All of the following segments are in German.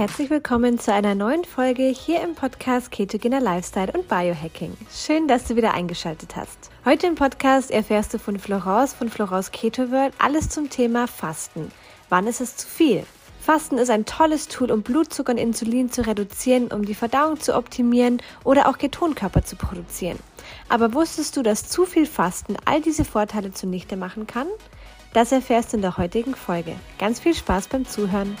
herzlich willkommen zu einer neuen Folge hier im Podcast Ketogener Lifestyle und Biohacking. Schön, dass du wieder eingeschaltet hast. Heute im Podcast erfährst du von Florence von Florence Keto World alles zum Thema Fasten. Wann ist es zu viel? Fasten ist ein tolles Tool, um Blutzucker und Insulin zu reduzieren, um die Verdauung zu optimieren oder auch Ketonkörper zu produzieren. Aber wusstest du, dass zu viel Fasten all diese Vorteile zunichte machen kann? Das erfährst du in der heutigen Folge. Ganz viel Spaß beim Zuhören.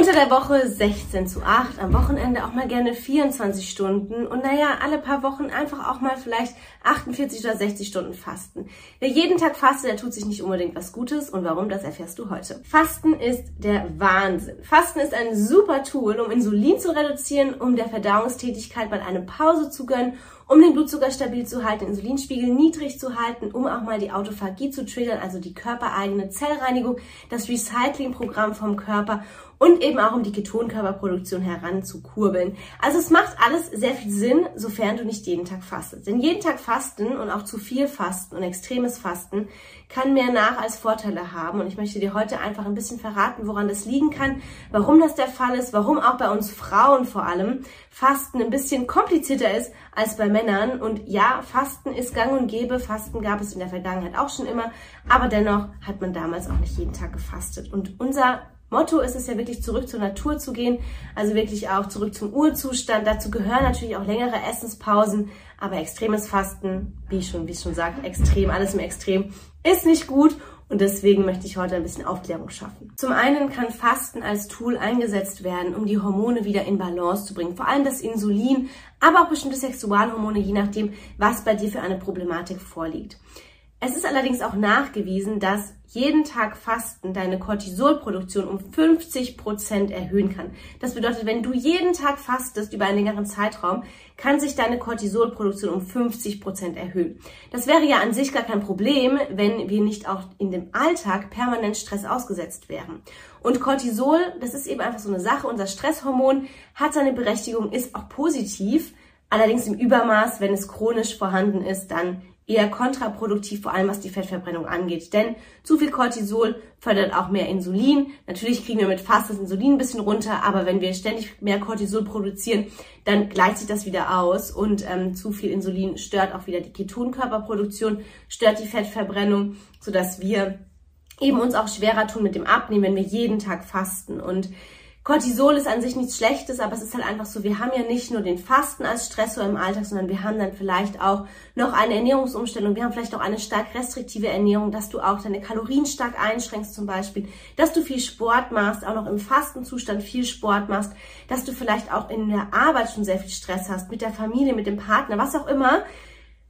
Unter der Woche 16 zu 8, am Wochenende auch mal gerne 24 Stunden und naja, alle paar Wochen einfach auch mal vielleicht 48 oder 60 Stunden fasten. Wer jeden Tag fastet, der tut sich nicht unbedingt was Gutes und warum, das erfährst du heute. Fasten ist der Wahnsinn. Fasten ist ein super Tool, um Insulin zu reduzieren, um der Verdauungstätigkeit mal eine Pause zu gönnen um den Blutzucker stabil zu halten, den Insulinspiegel niedrig zu halten, um auch mal die Autophagie zu triggern, also die körpereigene Zellreinigung, das Recyclingprogramm vom Körper und eben auch um die Ketonkörperproduktion heranzukurbeln. Also es macht alles sehr viel Sinn, sofern du nicht jeden Tag fastest. Denn jeden Tag fasten und auch zu viel fasten und extremes Fasten kann mehr Nach- als Vorteile haben. Und ich möchte dir heute einfach ein bisschen verraten, woran das liegen kann, warum das der Fall ist, warum auch bei uns Frauen vor allem Fasten ein bisschen komplizierter ist als bei Männern. Und ja, Fasten ist gang und gäbe. Fasten gab es in der Vergangenheit auch schon immer. Aber dennoch hat man damals auch nicht jeden Tag gefastet. Und unser Motto ist es ja wirklich zurück zur Natur zu gehen, also wirklich auch zurück zum Urzustand. Dazu gehören natürlich auch längere Essenspausen, aber extremes Fasten, wie schon, wie schon sagt, extrem, alles im Extrem, ist nicht gut und deswegen möchte ich heute ein bisschen Aufklärung schaffen. Zum einen kann Fasten als Tool eingesetzt werden, um die Hormone wieder in Balance zu bringen. Vor allem das Insulin, aber auch bestimmte Sexualhormone, je nachdem, was bei dir für eine Problematik vorliegt. Es ist allerdings auch nachgewiesen, dass jeden Tag Fasten deine Cortisolproduktion um 50 Prozent erhöhen kann. Das bedeutet, wenn du jeden Tag fastest über einen längeren Zeitraum, kann sich deine Cortisolproduktion um 50 Prozent erhöhen. Das wäre ja an sich gar kein Problem, wenn wir nicht auch in dem Alltag permanent Stress ausgesetzt wären. Und Cortisol, das ist eben einfach so eine Sache. Unser Stresshormon hat seine Berechtigung, ist auch positiv. Allerdings im Übermaß, wenn es chronisch vorhanden ist, dann eher kontraproduktiv, vor allem was die Fettverbrennung angeht. Denn zu viel Cortisol fördert auch mehr Insulin. Natürlich kriegen wir mit Fast das Insulin ein bisschen runter, aber wenn wir ständig mehr Cortisol produzieren, dann gleicht sich das wieder aus und ähm, zu viel Insulin stört auch wieder die Ketonkörperproduktion, stört die Fettverbrennung, sodass wir eben uns auch schwerer tun mit dem Abnehmen, wenn wir jeden Tag fasten. Und Cortisol ist an sich nichts Schlechtes, aber es ist halt einfach so, wir haben ja nicht nur den Fasten als Stressor im Alltag, sondern wir haben dann vielleicht auch noch eine Ernährungsumstellung. Wir haben vielleicht auch eine stark restriktive Ernährung, dass du auch deine Kalorien stark einschränkst zum Beispiel, dass du viel Sport machst, auch noch im Fastenzustand viel Sport machst, dass du vielleicht auch in der Arbeit schon sehr viel Stress hast, mit der Familie, mit dem Partner, was auch immer.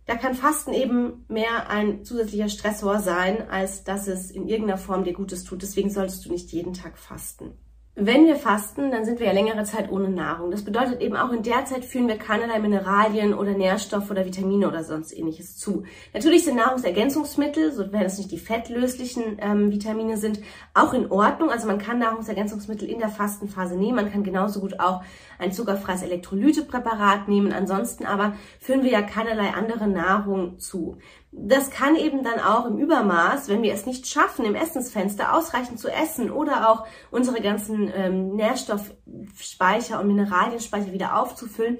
Da kann Fasten eben mehr ein zusätzlicher Stressor sein, als dass es in irgendeiner Form dir Gutes tut. Deswegen solltest du nicht jeden Tag fasten. Wenn wir fasten, dann sind wir ja längere Zeit ohne Nahrung. Das bedeutet eben auch in der Zeit führen wir keinerlei Mineralien oder Nährstoffe oder Vitamine oder sonst ähnliches zu. Natürlich sind Nahrungsergänzungsmittel, sofern es nicht die fettlöslichen ähm, Vitamine sind, auch in Ordnung. Also man kann Nahrungsergänzungsmittel in der Fastenphase nehmen. Man kann genauso gut auch ein zuckerfreies Elektrolytepräparat nehmen. Ansonsten aber führen wir ja keinerlei andere Nahrung zu. Das kann eben dann auch im Übermaß, wenn wir es nicht schaffen, im Essensfenster ausreichend zu essen oder auch unsere ganzen ähm, Nährstoffspeicher und Mineralienspeicher wieder aufzufüllen,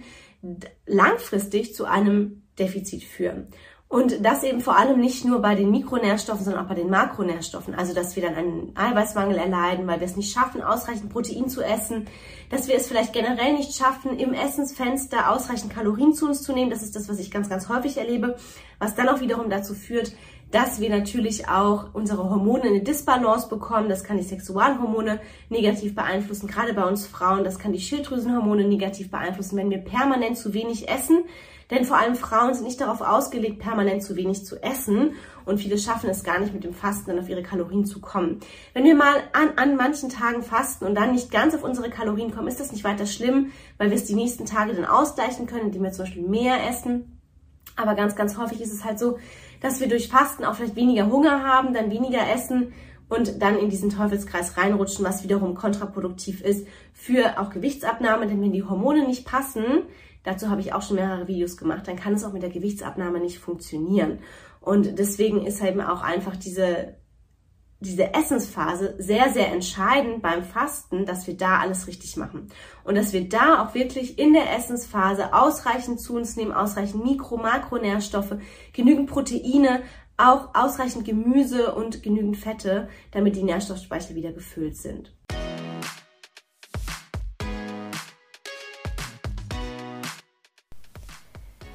langfristig zu einem Defizit führen. Und das eben vor allem nicht nur bei den Mikronährstoffen, sondern auch bei den Makronährstoffen. Also, dass wir dann einen Eiweißmangel erleiden, weil wir es nicht schaffen, ausreichend Protein zu essen. Dass wir es vielleicht generell nicht schaffen, im Essensfenster ausreichend Kalorien zu uns zu nehmen. Das ist das, was ich ganz, ganz häufig erlebe. Was dann auch wiederum dazu führt, dass wir natürlich auch unsere Hormone in eine Disbalance bekommen. Das kann die Sexualhormone negativ beeinflussen, gerade bei uns Frauen. Das kann die Schilddrüsenhormone negativ beeinflussen, wenn wir permanent zu wenig essen denn vor allem Frauen sind nicht darauf ausgelegt, permanent zu wenig zu essen. Und viele schaffen es gar nicht mit dem Fasten dann auf ihre Kalorien zu kommen. Wenn wir mal an, an manchen Tagen fasten und dann nicht ganz auf unsere Kalorien kommen, ist das nicht weiter schlimm, weil wir es die nächsten Tage dann ausgleichen können, indem wir zum Beispiel mehr essen. Aber ganz, ganz häufig ist es halt so, dass wir durch Fasten auch vielleicht weniger Hunger haben, dann weniger essen und dann in diesen Teufelskreis reinrutschen, was wiederum kontraproduktiv ist für auch Gewichtsabnahme, denn wenn die Hormone nicht passen, Dazu habe ich auch schon mehrere Videos gemacht. Dann kann es auch mit der Gewichtsabnahme nicht funktionieren. Und deswegen ist eben auch einfach diese diese Essensphase sehr, sehr entscheidend beim Fasten, dass wir da alles richtig machen. Und dass wir da auch wirklich in der Essensphase ausreichend zu uns nehmen, ausreichend Mikro-, Makronährstoffe, genügend Proteine, auch ausreichend Gemüse und genügend Fette, damit die Nährstoffspeicher wieder gefüllt sind.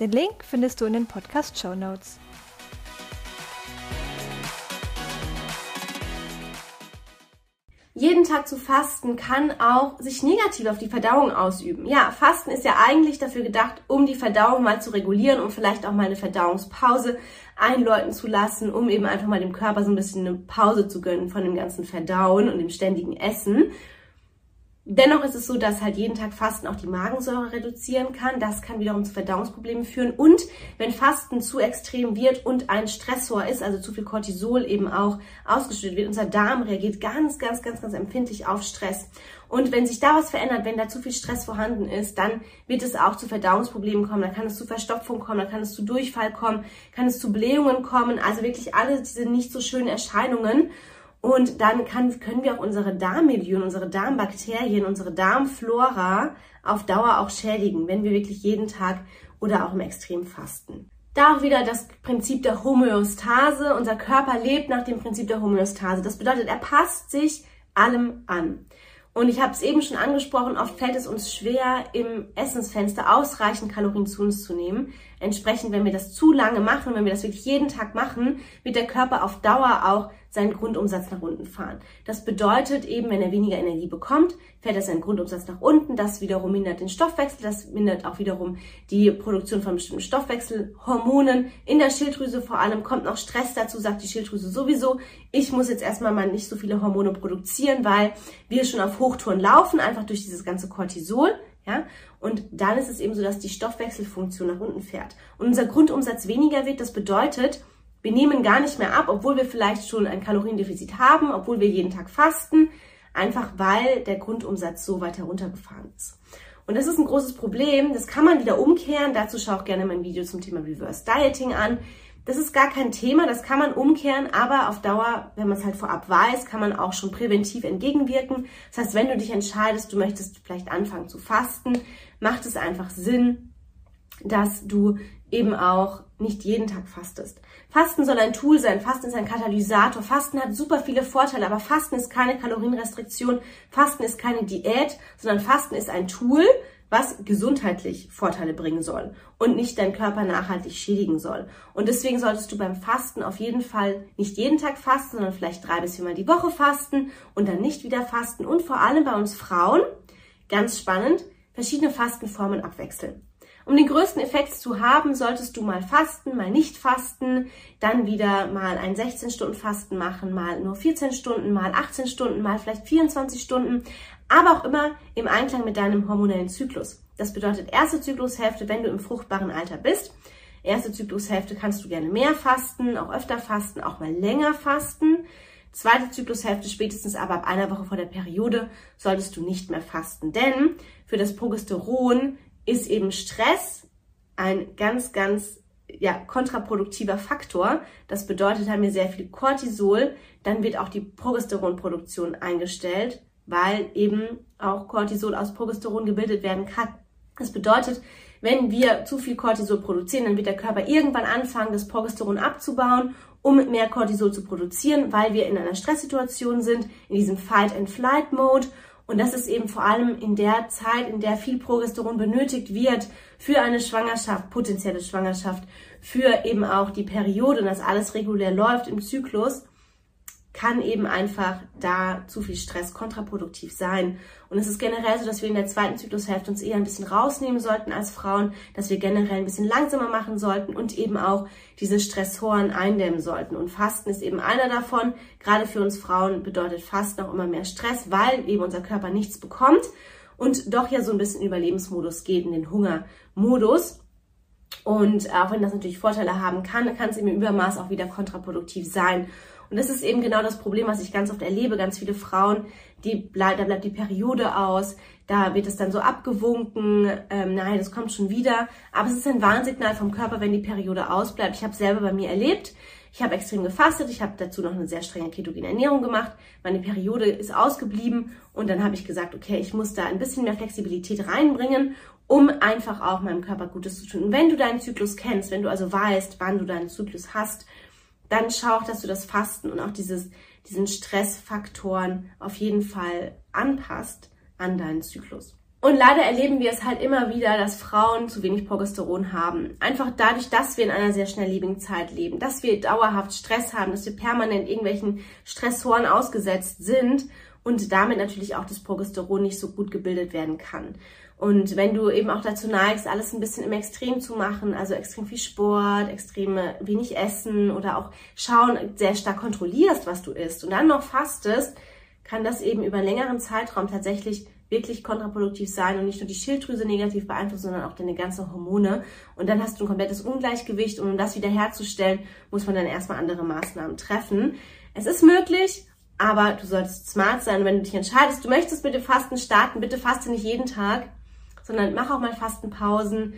Den Link findest du in den Podcast Show Notes. jeden Tag zu fasten kann auch sich negativ auf die Verdauung ausüben. Ja, Fasten ist ja eigentlich dafür gedacht, um die Verdauung mal zu regulieren, um vielleicht auch mal eine Verdauungspause einläuten zu lassen, um eben einfach mal dem Körper so ein bisschen eine Pause zu gönnen von dem ganzen Verdauen und dem ständigen Essen. Dennoch ist es so, dass halt jeden Tag Fasten auch die Magensäure reduzieren kann. Das kann wiederum zu Verdauungsproblemen führen. Und wenn Fasten zu extrem wird und ein Stressor ist, also zu viel Cortisol eben auch ausgeschüttet wird, unser Darm reagiert ganz, ganz, ganz, ganz empfindlich auf Stress. Und wenn sich da was verändert, wenn da zu viel Stress vorhanden ist, dann wird es auch zu Verdauungsproblemen kommen. Dann kann es zu Verstopfung kommen, dann kann es zu Durchfall kommen, kann es zu Blähungen kommen. Also wirklich alle diese nicht so schönen Erscheinungen. Und dann kann, können wir auch unsere Darmmilieuen, unsere Darmbakterien, unsere Darmflora auf Dauer auch schädigen, wenn wir wirklich jeden Tag oder auch im Extrem fasten. Da auch wieder das Prinzip der Homöostase. Unser Körper lebt nach dem Prinzip der Homöostase. Das bedeutet, er passt sich allem an. Und ich habe es eben schon angesprochen, oft fällt es uns schwer, im Essensfenster ausreichend Kalorien zu uns zu nehmen. Entsprechend, wenn wir das zu lange machen, wenn wir das wirklich jeden Tag machen, wird der Körper auf Dauer auch seinen Grundumsatz nach unten fahren. Das bedeutet eben, wenn er weniger Energie bekommt, fällt er seinen Grundumsatz nach unten. Das wiederum mindert den Stoffwechsel, das mindert auch wiederum die Produktion von bestimmten Stoffwechselhormonen. In der Schilddrüse vor allem kommt noch Stress dazu, sagt die Schilddrüse sowieso, ich muss jetzt erstmal mal nicht so viele Hormone produzieren, weil wir schon auf Hochtouren laufen, einfach durch dieses ganze Cortisol. Ja? Und dann ist es eben so, dass die Stoffwechselfunktion nach unten fährt. Und unser Grundumsatz weniger wird, das bedeutet, wir nehmen gar nicht mehr ab, obwohl wir vielleicht schon ein Kaloriendefizit haben, obwohl wir jeden Tag fasten, einfach weil der Grundumsatz so weit heruntergefahren ist. Und das ist ein großes Problem. Das kann man wieder umkehren. Dazu schau auch gerne mein Video zum Thema Reverse Dieting an. Das ist gar kein Thema, das kann man umkehren, aber auf Dauer, wenn man es halt vorab weiß, kann man auch schon präventiv entgegenwirken. Das heißt, wenn du dich entscheidest, du möchtest vielleicht anfangen zu fasten, macht es einfach Sinn, dass du eben auch nicht jeden Tag fastest. Fasten soll ein Tool sein, Fasten ist ein Katalysator, Fasten hat super viele Vorteile, aber Fasten ist keine Kalorienrestriktion, Fasten ist keine Diät, sondern Fasten ist ein Tool, was gesundheitlich Vorteile bringen soll und nicht deinen Körper nachhaltig schädigen soll. Und deswegen solltest du beim Fasten auf jeden Fall nicht jeden Tag fasten, sondern vielleicht drei bis viermal die Woche fasten und dann nicht wieder fasten und vor allem bei uns Frauen, ganz spannend, verschiedene Fastenformen abwechseln. Um den größten Effekt zu haben, solltest du mal fasten, mal nicht fasten, dann wieder mal ein 16-Stunden-Fasten machen, mal nur 14 Stunden, mal 18 Stunden, mal vielleicht 24 Stunden, aber auch immer im Einklang mit deinem hormonellen Zyklus. Das bedeutet erste Zyklushälfte, wenn du im fruchtbaren Alter bist. Erste Zyklushälfte kannst du gerne mehr fasten, auch öfter fasten, auch mal länger fasten. Zweite Zyklushälfte, spätestens aber ab einer Woche vor der Periode, solltest du nicht mehr fasten. Denn für das Progesteron ist eben Stress ein ganz, ganz ja, kontraproduktiver Faktor. Das bedeutet, haben wir sehr viel Cortisol, dann wird auch die Progesteronproduktion eingestellt, weil eben auch Cortisol aus Progesteron gebildet werden kann. Das bedeutet, wenn wir zu viel Cortisol produzieren, dann wird der Körper irgendwann anfangen, das Progesteron abzubauen, um mehr Cortisol zu produzieren, weil wir in einer Stresssituation sind, in diesem Fight-and-Flight-Mode und das ist eben vor allem in der Zeit, in der viel Progesteron benötigt wird für eine Schwangerschaft, potenzielle Schwangerschaft, für eben auch die Periode und das alles regulär läuft im Zyklus, kann eben einfach da zu viel Stress kontraproduktiv sein. Und es ist generell so, dass wir in der zweiten Zyklushälfte uns eher ein bisschen rausnehmen sollten als Frauen, dass wir generell ein bisschen langsamer machen sollten und eben auch diese Stressoren eindämmen sollten. Und Fasten ist eben einer davon. Gerade für uns Frauen bedeutet Fasten auch immer mehr Stress, weil eben unser Körper nichts bekommt und doch ja so ein bisschen Überlebensmodus geht, in den Hungermodus. Und auch wenn das natürlich Vorteile haben kann, kann es im Übermaß auch wieder kontraproduktiv sein. Und das ist eben genau das Problem, was ich ganz oft erlebe. Ganz viele Frauen, die bleib, da bleibt die Periode aus, da wird es dann so abgewunken, ähm, nein, das kommt schon wieder. Aber es ist ein Warnsignal vom Körper, wenn die Periode ausbleibt. Ich habe selber bei mir erlebt. Ich habe extrem gefastet, ich habe dazu noch eine sehr strenge ketogene Ernährung gemacht. Meine Periode ist ausgeblieben und dann habe ich gesagt, okay, ich muss da ein bisschen mehr Flexibilität reinbringen, um einfach auch meinem Körper Gutes zu tun. Und wenn du deinen Zyklus kennst, wenn du also weißt, wann du deinen Zyklus hast, dann schau auch, dass du das Fasten und auch dieses, diesen Stressfaktoren auf jeden Fall anpasst an deinen Zyklus. Und leider erleben wir es halt immer wieder, dass Frauen zu wenig Progesteron haben. Einfach dadurch, dass wir in einer sehr schnelllebigen Zeit leben, dass wir dauerhaft Stress haben, dass wir permanent irgendwelchen Stressoren ausgesetzt sind und damit natürlich auch das Progesteron nicht so gut gebildet werden kann. Und wenn du eben auch dazu neigst, alles ein bisschen im Extrem zu machen, also extrem viel Sport, extrem wenig Essen oder auch schauen, sehr stark kontrollierst, was du isst und dann noch fastest, kann das eben über einen längeren Zeitraum tatsächlich wirklich kontraproduktiv sein und nicht nur die Schilddrüse negativ beeinflussen, sondern auch deine ganzen Hormone. Und dann hast du ein komplettes Ungleichgewicht und um das wiederherzustellen, muss man dann erstmal andere Maßnahmen treffen. Es ist möglich, aber du solltest smart sein. wenn du dich entscheidest, du möchtest mit dem Fasten starten, bitte faste nicht jeden Tag, sondern mach auch mal Fastenpausen,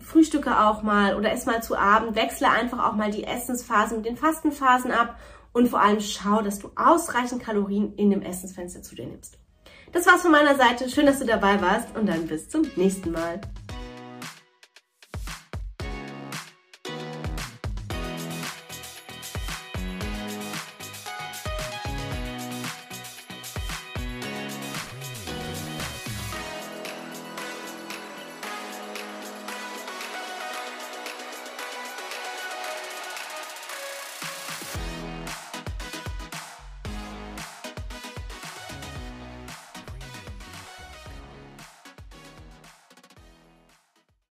frühstücke auch mal oder ess mal zu Abend, wechsle einfach auch mal die Essensphasen mit den Fastenphasen ab und vor allem schau, dass du ausreichend Kalorien in dem Essensfenster zu dir nimmst. Das war's von meiner Seite. Schön, dass du dabei warst und dann bis zum nächsten Mal.